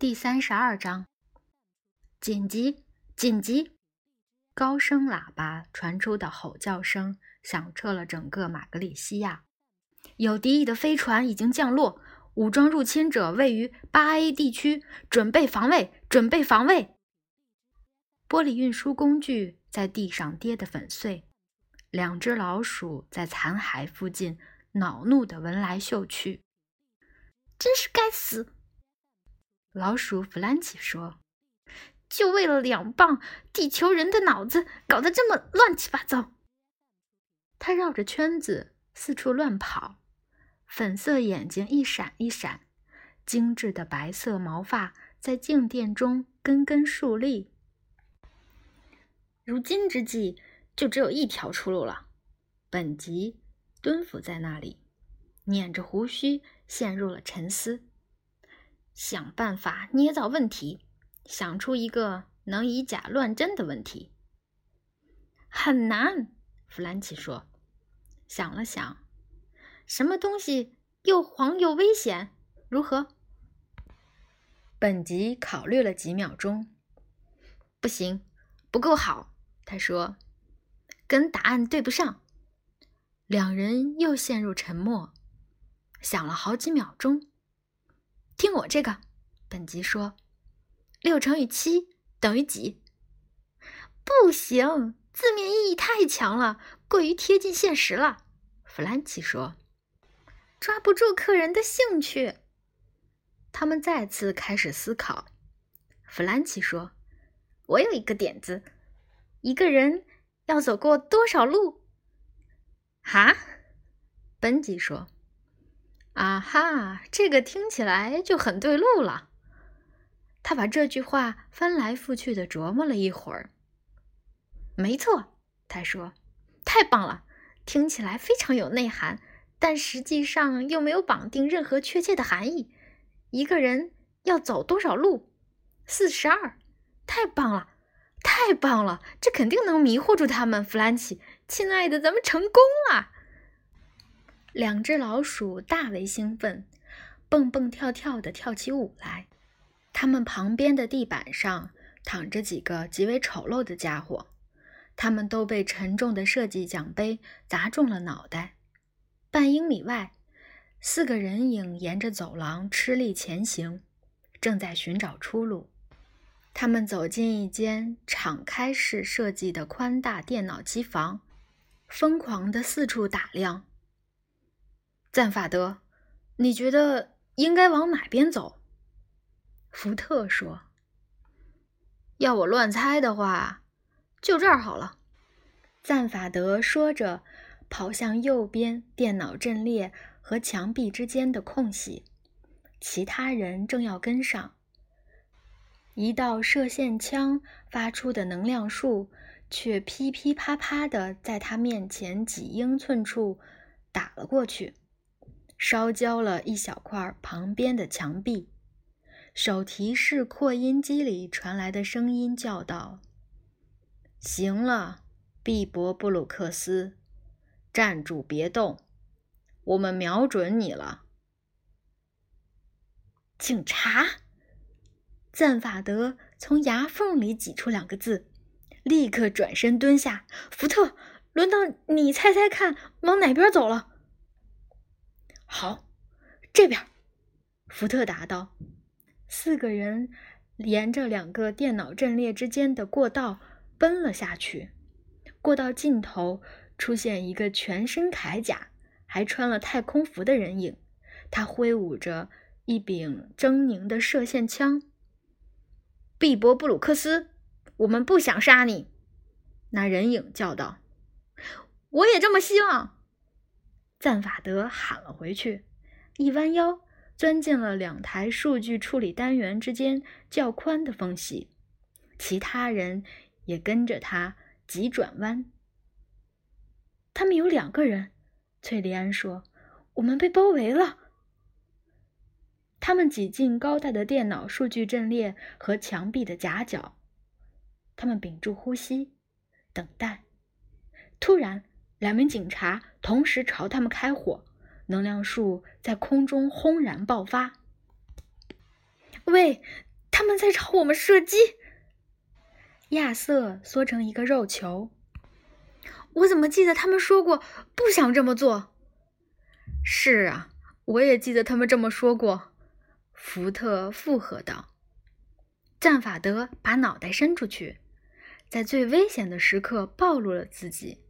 第三十二章，紧急！紧急！高声喇叭传出的吼叫声响彻了整个马格里西亚。有敌意的飞船已经降落，武装入侵者位于八 A 地区，准备防卫，准备防卫。玻璃运输工具在地上跌得粉碎，两只老鼠在残骸附近恼怒地闻来嗅去。真是该死！老鼠弗兰奇说：“就为了两磅地球人的脑子，搞得这么乱七八糟。”他绕着圈子四处乱跑，粉色眼睛一闪一闪，精致的白色毛发在静电中根根竖立。如今之计，就只有一条出路了。本吉蹲伏在那里，捻着胡须，陷入了沉思。想办法捏造问题，想出一个能以假乱真的问题，很难。弗兰奇说，想了想，什么东西又黄又危险？如何？本吉考虑了几秒钟，不行，不够好。他说，跟答案对不上。两人又陷入沉默，想了好几秒钟。听我这个，本吉说：“六乘以七等于几？”不行，字面意义太强了，过于贴近现实了。弗兰奇说：“抓不住客人的兴趣。”他们再次开始思考。弗兰奇说：“我有一个点子，一个人要走过多少路？”哈，本吉说。啊哈，这个听起来就很对路了。他把这句话翻来覆去的琢磨了一会儿。没错，他说：“太棒了，听起来非常有内涵，但实际上又没有绑定任何确切的含义。一个人要走多少路？四十二。太棒了，太棒了，这肯定能迷惑住他们。弗兰奇，亲爱的，咱们成功了。”两只老鼠大为兴奋，蹦蹦跳跳地跳起舞来。它们旁边的地板上躺着几个极为丑陋的家伙，他们都被沉重的设计奖杯砸中了脑袋。半英里外，四个人影沿着走廊吃力前行，正在寻找出路。他们走进一间敞开式设计的宽大电脑机房，疯狂地四处打量。赞法德，你觉得应该往哪边走？福特说：“要我乱猜的话，就这儿好了。”赞法德说着，跑向右边电脑阵列和墙壁之间的空隙。其他人正要跟上。一道射线枪发出的能量束却噼噼啪啪的在他面前几英寸处打了过去。烧焦了一小块旁边的墙壁。手提式扩音机里传来的声音叫道：“行了，毕博布鲁克斯，站住，别动，我们瞄准你了。”警察，赞法德从牙缝里挤出两个字，立刻转身蹲下。福特，轮到你猜猜看，往哪边走了？好，这边，福特答道。四个人沿着两个电脑阵列之间的过道奔了下去。过道尽头出现一个全身铠甲、还穿了太空服的人影，他挥舞着一柄狰狞的射线枪。毕博布鲁克斯，我们不想杀你，那人影叫道。我也这么希望。赞法德喊了回去，一弯腰钻进了两台数据处理单元之间较宽的缝隙，其他人也跟着他急转弯。他们有两个人，翠莉安说：“我们被包围了。”他们挤进高大的电脑数据阵列和墙壁的夹角，他们屏住呼吸，等待。突然。两名警察同时朝他们开火，能量束在空中轰然爆发。喂，他们在朝我们射击。亚瑟缩成一个肉球。我怎么记得他们说过不想这么做？是啊，我也记得他们这么说过。福特附和道。赞法德把脑袋伸出去，在最危险的时刻暴露了自己。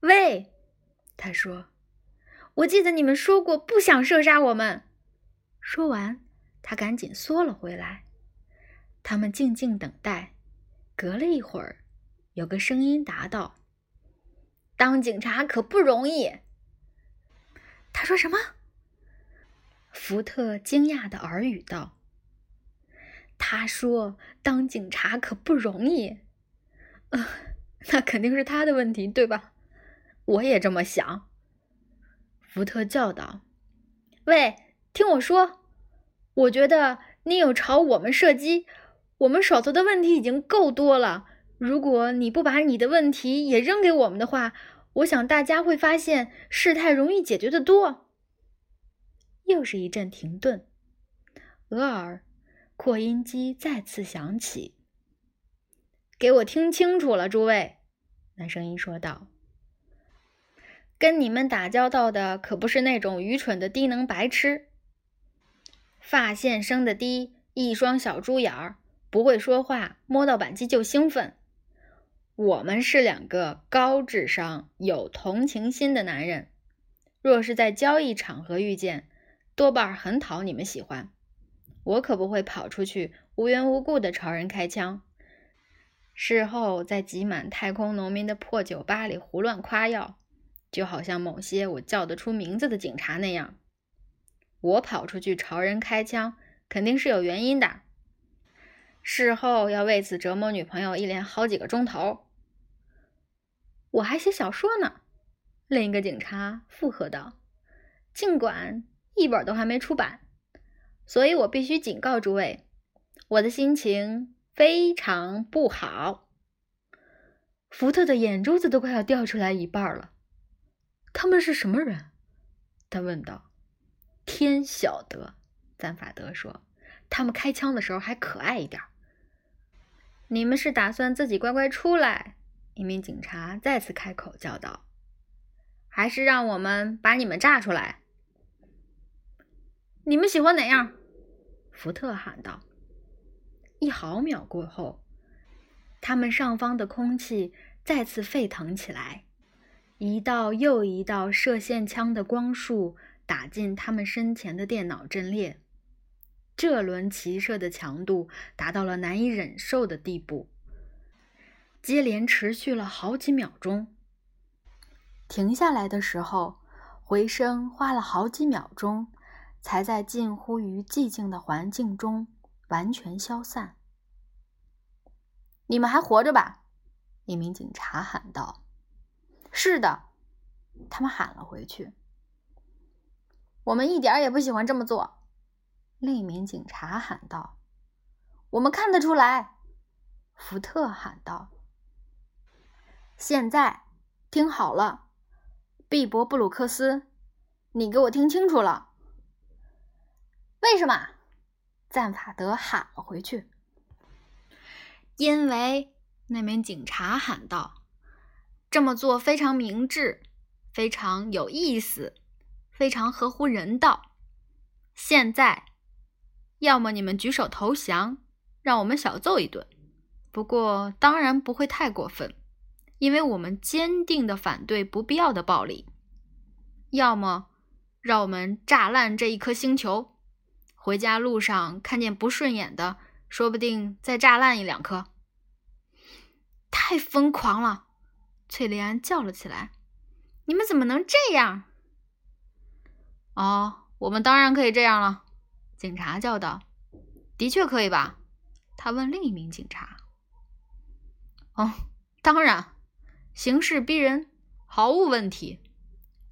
喂，他说：“我记得你们说过不想射杀我们。”说完，他赶紧缩了回来。他们静静等待。隔了一会儿，有个声音答道。当警察可不容易。他说什么？福特惊讶的耳语道：“他说，当警察可不容易。呃，那肯定是他的问题，对吧？我也这么想。”福特叫道：“喂，听我说，我觉得你有朝我们射击，我们手头的问题已经够多了。”如果你不把你的问题也扔给我们的话，我想大家会发现事态容易解决的多。又是一阵停顿，俄尔扩音机再次响起。给我听清楚了，诸位，那声音说道：“跟你们打交道的可不是那种愚蠢的低能白痴，发线生的低，一双小猪眼儿，不会说话，摸到扳机就兴奋。”我们是两个高智商、有同情心的男人，若是在交易场合遇见，多半很讨你们喜欢。我可不会跑出去无缘无故的朝人开枪，事后在挤满太空农民的破酒吧里胡乱夸耀，就好像某些我叫得出名字的警察那样。我跑出去朝人开枪，肯定是有原因的。事后要为此折磨女朋友一连好几个钟头。我还写小说呢，另一个警察附和道：“尽管一本都还没出版，所以我必须警告诸位，我的心情非常不好。”福特的眼珠子都快要掉出来一半了。他们是什么人？他问道。“天晓得。”赞法德说，“他们开枪的时候还可爱一点。”你们是打算自己乖乖出来？一名警察再次开口叫道：“还是让我们把你们炸出来？你们喜欢哪样？”福特喊道。一毫秒过后，他们上方的空气再次沸腾起来，一道又一道射线枪的光束打进他们身前的电脑阵列。这轮齐射的强度达到了难以忍受的地步。接连持续了好几秒钟，停下来的时候，回声花了好几秒钟，才在近乎于寂静的环境中完全消散。你们还活着吧？一名警察喊道。“是的。”他们喊了回去。“我们一点儿也不喜欢这么做。”另一名警察喊道。“我们看得出来。”福特喊道。现在听好了，毕博布鲁克斯，你给我听清楚了。为什么？赞法德喊了回去。因为那名警察喊道：“这么做非常明智，非常有意思，非常合乎人道。现在，要么你们举手投降，让我们小揍一顿，不过当然不会太过分。”因为我们坚定的反对不必要的暴力，要么让我们炸烂这一颗星球，回家路上看见不顺眼的，说不定再炸烂一两颗。太疯狂了！翠莉安叫了起来：“你们怎么能这样？”哦，我们当然可以这样了，警察叫道。“的确可以吧？”他问另一名警察。“哦，当然。”形势逼人，毫无问题。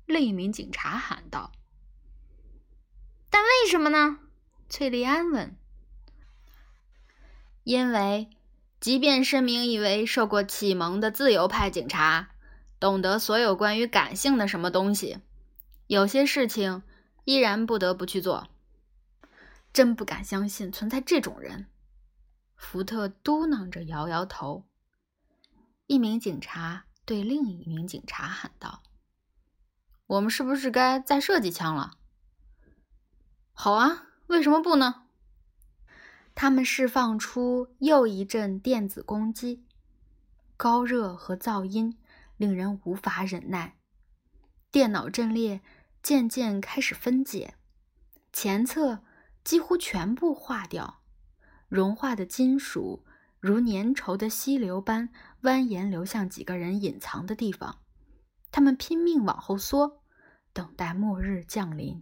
另一名警察喊道：“但为什么呢？”翠莉安问。“因为，即便申明以为受过启蒙的自由派警察，懂得所有关于感性的什么东西，有些事情依然不得不去做。真不敢相信存在这种人。福特嘟囔着，摇摇头。一名警察对另一名警察喊道：“我们是不是该再射几枪了？”“好啊，为什么不呢？”他们释放出又一阵电子攻击，高热和噪音令人无法忍耐。电脑阵列渐渐开始分解，前侧几乎全部化掉，融化的金属如粘稠的溪流般蜿蜒流向几个人隐藏的地方。他们拼命往后缩，等待末日降临。